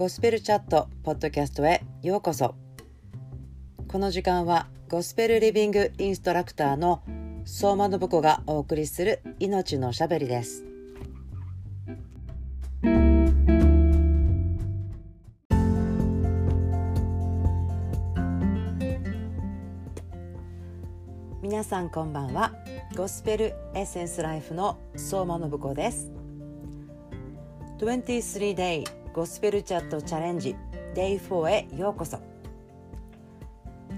ゴスペルチャットポッドキャストへようこそ。この時間はゴスペルリビングインストラクターの相馬信子がお送りする命のしゃべりです。皆さんこんばんは。ゴスペルエッセンスライフの相馬信子です。23 day ゴスペルチャットチャレンジ Day4 へようこそ。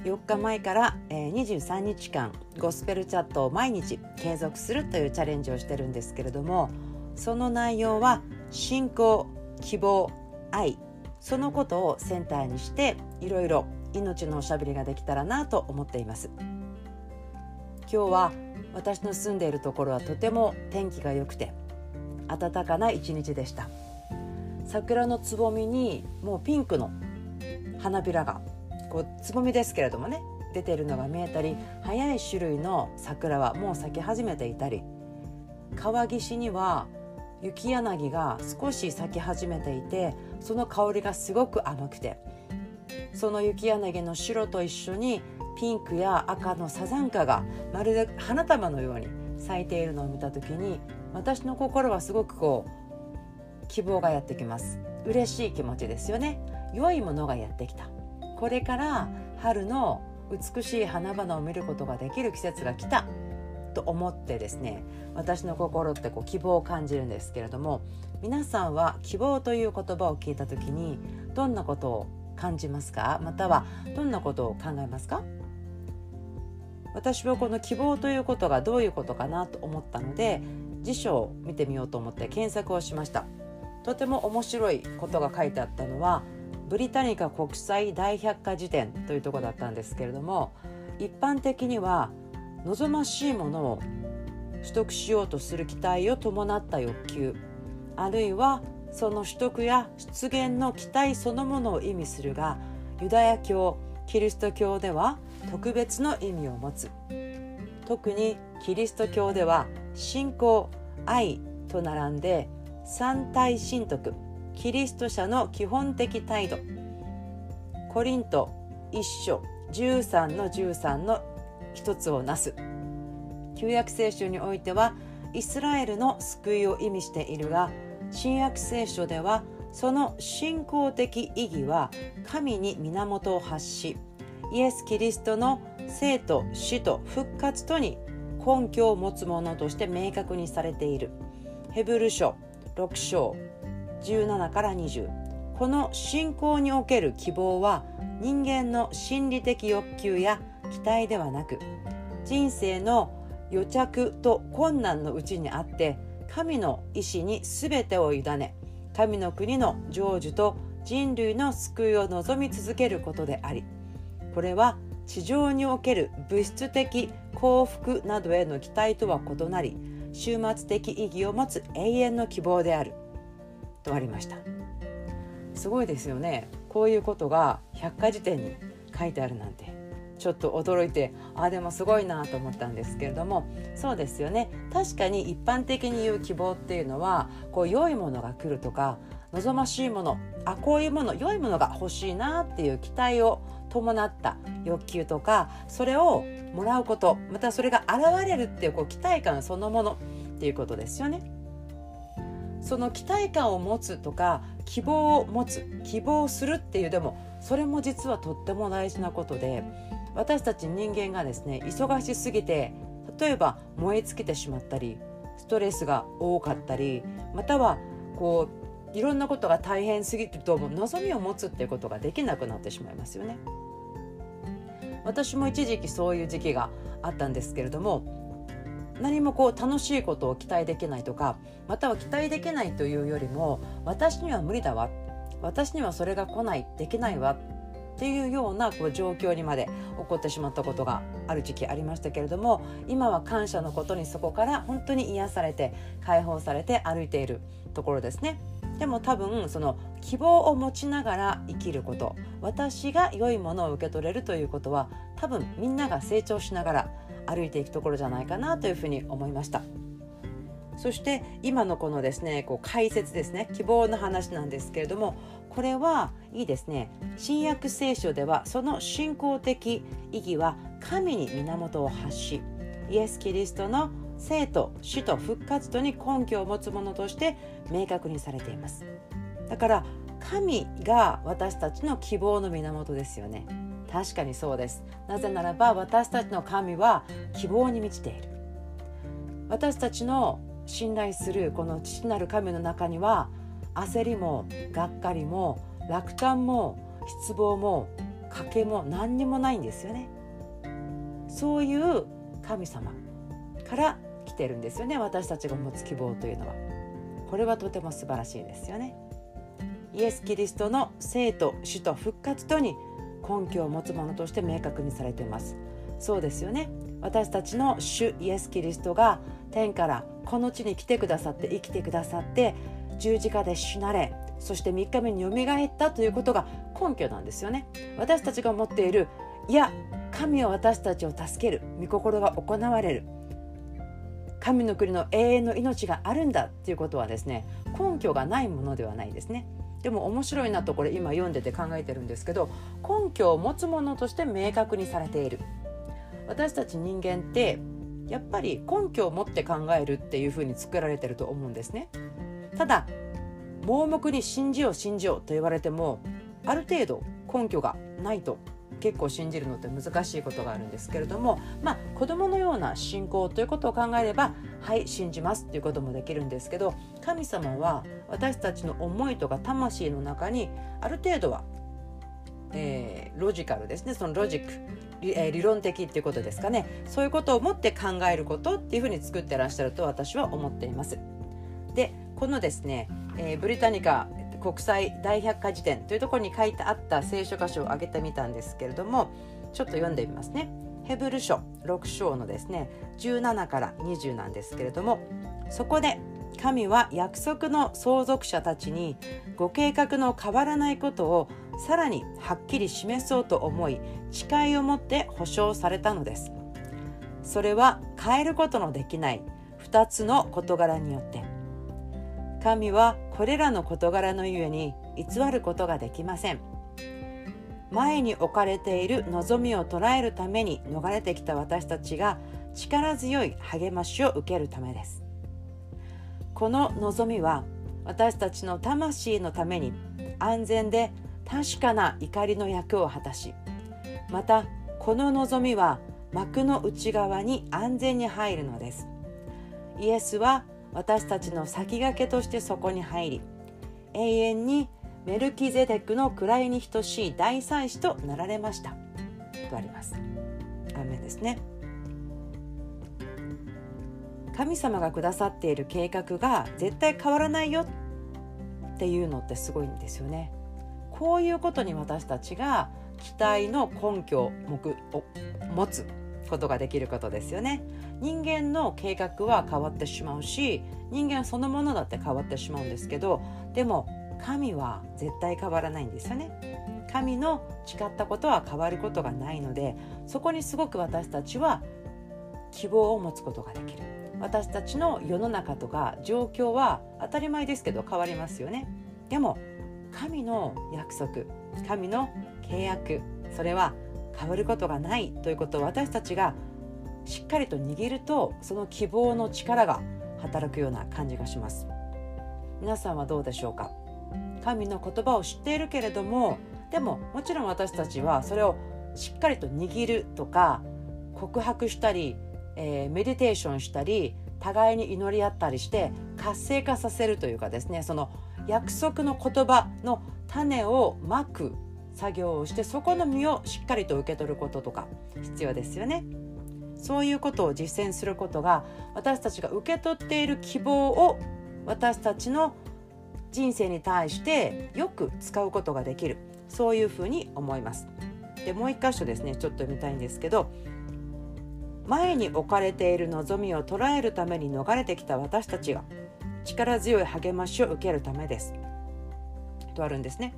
4日前から23日間ゴスペルチャットを毎日継続するというチャレンジをしてるんですけれどもその内容は信仰希望愛そのことをセンターにしていろいろ命のおしゃべりができたらなと思っています。今日は私の住んでいるところはとても天気が良くて暖かな一日でした。桜のつぼみにもうピンクの花びらがこうつぼみですけれどもね出てるのが見えたり早い種類の桜はもう咲き始めていたり川岸には雪柳が少し咲き始めていてその香りがすごく甘くてその雪柳の白と一緒にピンクや赤のサザンカがまるで花束のように咲いているのを見た時に私の心はすごくこう希望がやってきます。嬉しい気持ちですよね。良いものがやってきた。これから春の美しい花々を見ることができる季節が来た。と思ってですね私の心ってこう希望を感じるんですけれども皆さんは希望という言葉を聞いた時にどんなことを感じますか？またはどんなことを考えますか？私はこの希望ということがどういうことかなと思ったので辞書を見てみようと思って検索をしました。とても面白いことが書いてあったのはブリタニカ国際大百科事典というとこだったんですけれども一般的には望ましいものを取得しようとする期待を伴った欲求あるいはその取得や出現の期待そのものを意味するがユダヤ教キリスト教では特別の意味を持つ。特にキリスト教では信仰愛と並んで三体神徳キリスト者の基本的態度。コリント一書13の13の一つをなす。旧約聖書においてはイスラエルの救いを意味しているが新約聖書ではその信仰的意義は神に源を発しイエス・キリストの生と死と復活とに根拠を持つものとして明確にされている。ヘブル書6章17から20この信仰における希望は人間の心理的欲求や期待ではなく人生の予着と困難のうちにあって神の意志に全てを委ね神の国の成就と人類の救いを望み続けることでありこれは地上における物質的幸福などへの期待とは異なり終末的意義を持つ永遠の希望である。とありました。すごいですよね。こういうことが百科事典に書いてあるなんて。ちょっと驚いてあでもすごいなと思ったんですけれども。そうですよね。確かに一般的に言う希望っていうのはこう良いものが来るとか望ましいものあこういうもの良いものが欲しいなっていう期待を伴った欲求とかそれをもらうことまたそれが現れるっていうこう期待感そのものっていうことですよね。その期待感を持つとか希望を持つ希望するっていうでもそれも実はとっても大事なことで私たち人間がですね忙しすぎて例えば燃え尽きてしまったりストレスが多かったりまたはこういろんなことが大変すぎてると望みを持つっていうことができなくなってしまいますよね。私も一時期そういう時期があったんですけれども何もこう楽しいことを期待できないとかまたは期待できないというよりも私には無理だわ私にはそれが来ないできないわっていうようなこう状況にまで起こってしまったことがある時期ありましたけれども今は感謝のことにそこから本当に癒されて解放されて歩いているところですね。でも多分その希望を持ちながら生きること私が良いものを受け取れるということは多分みんなが成長しながら歩いていくところじゃないかなというふうに思いました。そして今のこのですねこう解説ですね希望の話なんですけれどもこれはいいですね。新約聖書ではその信仰的意義は神に源を発しイエス・キリストの生と死と復活とに根拠を持つものとして明確にされています。だから神が私たちの希望の源ですよね。確かにそうです。なぜならば私たちの神は希望に満ちている。私たちの信頼するこの父なる神の中には焦りもがっかりも落胆も失望も賭けも何にもないんですよね。そういう神様から来てるんですよね。私たちが持つ希望というのは。これはとても素晴らしいですよね。イエス・キリストの生と死と復活とに根拠を持つものとして明確にされています。そうですよね。私たちの主イエス・キリストが天からこの地に来てくださって生きてくださって十字架で死なれそして3日目によみがえったということが根拠なんですよね。私たちが持っているいや神は私たちを助ける御心が行われる神の国の永遠の命があるんだっていうことはですね根拠がないものではないですね。でも面白いなとこれ今読んでて考えてるんですけど根拠を持つものとして明確にされている。私たち人間ってやっぱり根拠を持って考えるっていうふうに作られてると思うんですね。ただ盲目に信じよう信じようと言われてもある程度根拠がないと結構信じるのって難しいことがあるんですけれどもまあ子供のような信仰ということを考えればはい信じますということもできるんですけど神様は私たちの思いとか魂の中にある程度は、えー、ロジカルですねそのロジック理,、えー、理論的っていうことですかねそういうことを持って考えることっていうふうに作ってらっしゃると私は思っています。でこのですね、えー、ブリタニカ国際大百科事典というところに書いてあった聖書箇所を挙げてみたんですけれどもちょっと読んでみますね。ヘブル書6章のですね17から20なんですけれどもそこで神は約束の相続者たちにご計画の変わらないことをさらにはっきり示そうと思い誓いを持って保証されたのですそれは変えることのできない2つの事柄によって神はこれらの事柄のゆえに偽ることができません。前に置かれている望みを捉えるために逃れてきた私たちが力強い励ましを受けるためです。この望みは私たちの魂のために安全で確かな怒りの役を果たしまたこの望みは幕の内側に安全に入るのです。イエスは私たちの先駆けとしてそこに入り永遠にメルキゼデクの位に等しい大祭司となられました。とあります。アメンですね。神様がくださっている計画が絶対変わらないよっていうのってすごいんですよね。こういうことに私たちが期待の根拠を持つ。ことができることですよね。人間の計画は変わってしまうし人間そのものだって変わってしまうんですけどでも神は絶対変わらないんですよね。神の誓ったことは変わることがないのでそこにすごく私たちは希望を持つことができる。私たちの世の中とか状況は当たり前ですけど変わりますよね。でも神の約束神の契約それは変わることがないということを私たちがしっかりと握るとその希望の力が働くような感じがします。皆さんはどうでしょうか？神の言葉を知っているけれどもでももちろん私たちはそれをしっかりと握るとか告白したり、えー、メディテーションしたり互いに祈り合ったりして活性化させるというかですねその約束の言葉の種をまく作業をしてそこの実をしっかりと受け取ることとか必要ですよね。そういうことを実践することが私たちが受け取っている希望を私たちの人生に対してよく使うことができるそういうふうに思います。でもう一箇所ですねちょっと見たいんですけど前に置かれている望みを捉えるために逃れてきた私たちが力強い励ましを受けるためです。とあるんですね。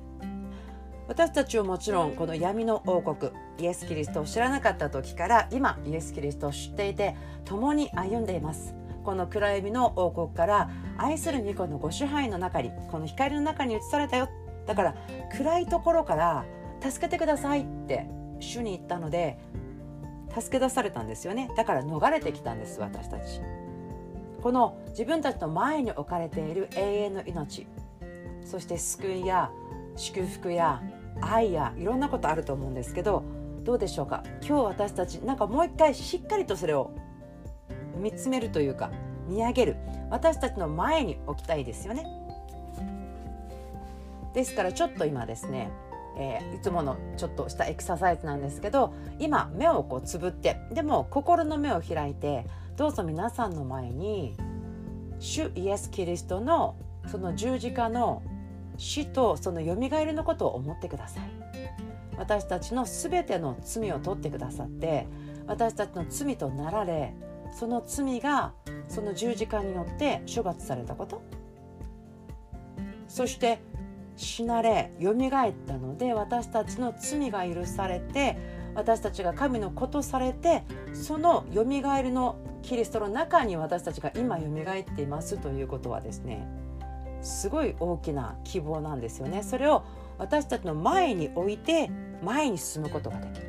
私たちはもちろんこの闇の王国イエス・キリストを知らなかった時から今イエス・キリストを知っていて共に歩んでいます。この暗闇の王国から愛する巫女のご支配の中にこの光の中に移されたよ。だから暗いところから助けてくださいって主に言ったので助け出されたんですよね。だから逃れてきたんです私たち。この自分たちの前に置かれている永遠の命。そして救いや祝福や愛やいろんなことあると思うんですけどどうでしょうか？今日私たちなんかもう一回しっかりとそれを見つめるというか見上げる。私たちの前に置きたいですよね。ですからちょっと今ですね、えー、いつものちょっとしたエクササイズなんですけど今目をこうつぶってでも心の目を開いてどうぞ皆さんの前に主イエス・キリストのその十字架の死とそのよみがえりのことを思ってください。私たちの全ての罪を取ってくださって私たちの罪となられその罪がその十字架によって処罰されたこと。そして死なれよみがえったので私たちの罪が許されて私たちが神の子とされてそのよみがえりのキリストの中に私たちが今よみがえっていますということはですねすごい大きな希望なんですよね。それを私たちの前に置いて前に進むことができる。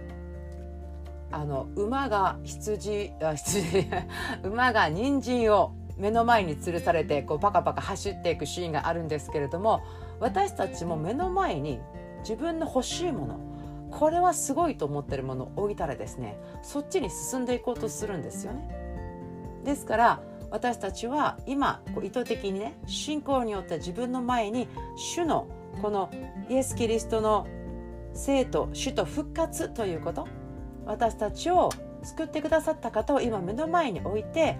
あの馬が羊あ羊。馬が人参を目の前に吊るされてこうパカパカ走っていくシーンがあるんですけれども私たちも目の前に自分の欲しいものこれはすごいと思ってるものを置いたらですねそっちに進んでいこうとするんですよね。ですから私たちは今こう意図的にね信仰によって自分の前に主のこのイエス・キリストの生と主と復活ということ。私たちを救ってくださった方を今目の前に置いて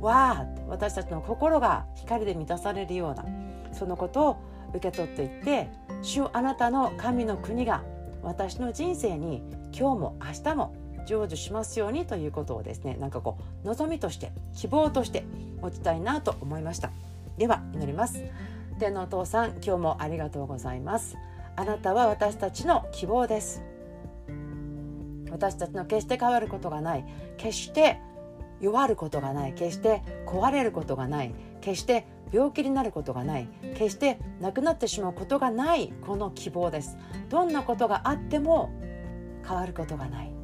わあ私たちの心が光で満たされるようなそのことを受け取っていって主あなたの神の国が私の人生に今日も明日も成就しますようにということをですねなんかこう望みとして希望として持ちたいなと思いました。では祈ります。天のお父さん今日もありがとうございます。あなたは私たちの希望です。私たちの決して変わることがない。決して弱ることがない。決して壊れることがない。決して病気になることがない。決して亡くなってしまうことがないこの希望です。どんなことがあっても変わることがない。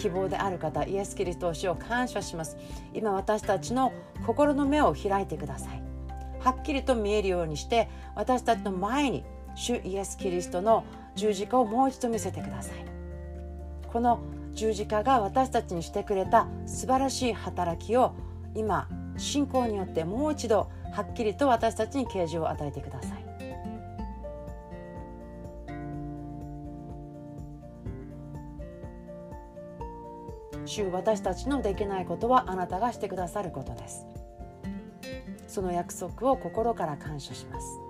希望である方イエス・キリストを主を感謝します。今私たちの心の目を開いてください。はっきりと見えるようにして私たちの前に主イエス・キリストの十字架をもう一度見せてください。この十字架が私たちにしてくれた素晴らしい働きを今信仰によってもう一度はっきりと私たちに啓示を与えてください。主私たちのできないことはあなたがしてくださることです。その約束を心から感謝します。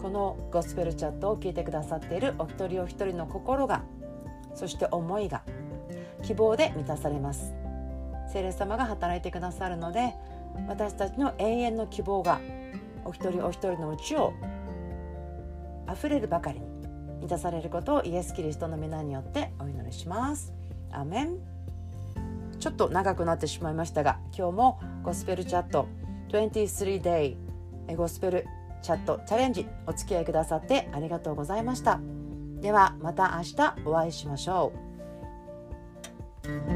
このゴスペルチャットを聞いてくださっているお一人お一人の心がそして思いが希望で満たされます。聖霊様が働いてくださるので私たちの永遠の希望がお一人お一人のうちを溢れるばかりに満たされることをイエス・キリストの皆によってお祈りします。アメン。ちょっと長くなってしまいましたが今日もゴスペルチャット 23day ゴスペルチャットチャレンジお付き合いくださってありがとうございました。ではまた明日お会いしましょう。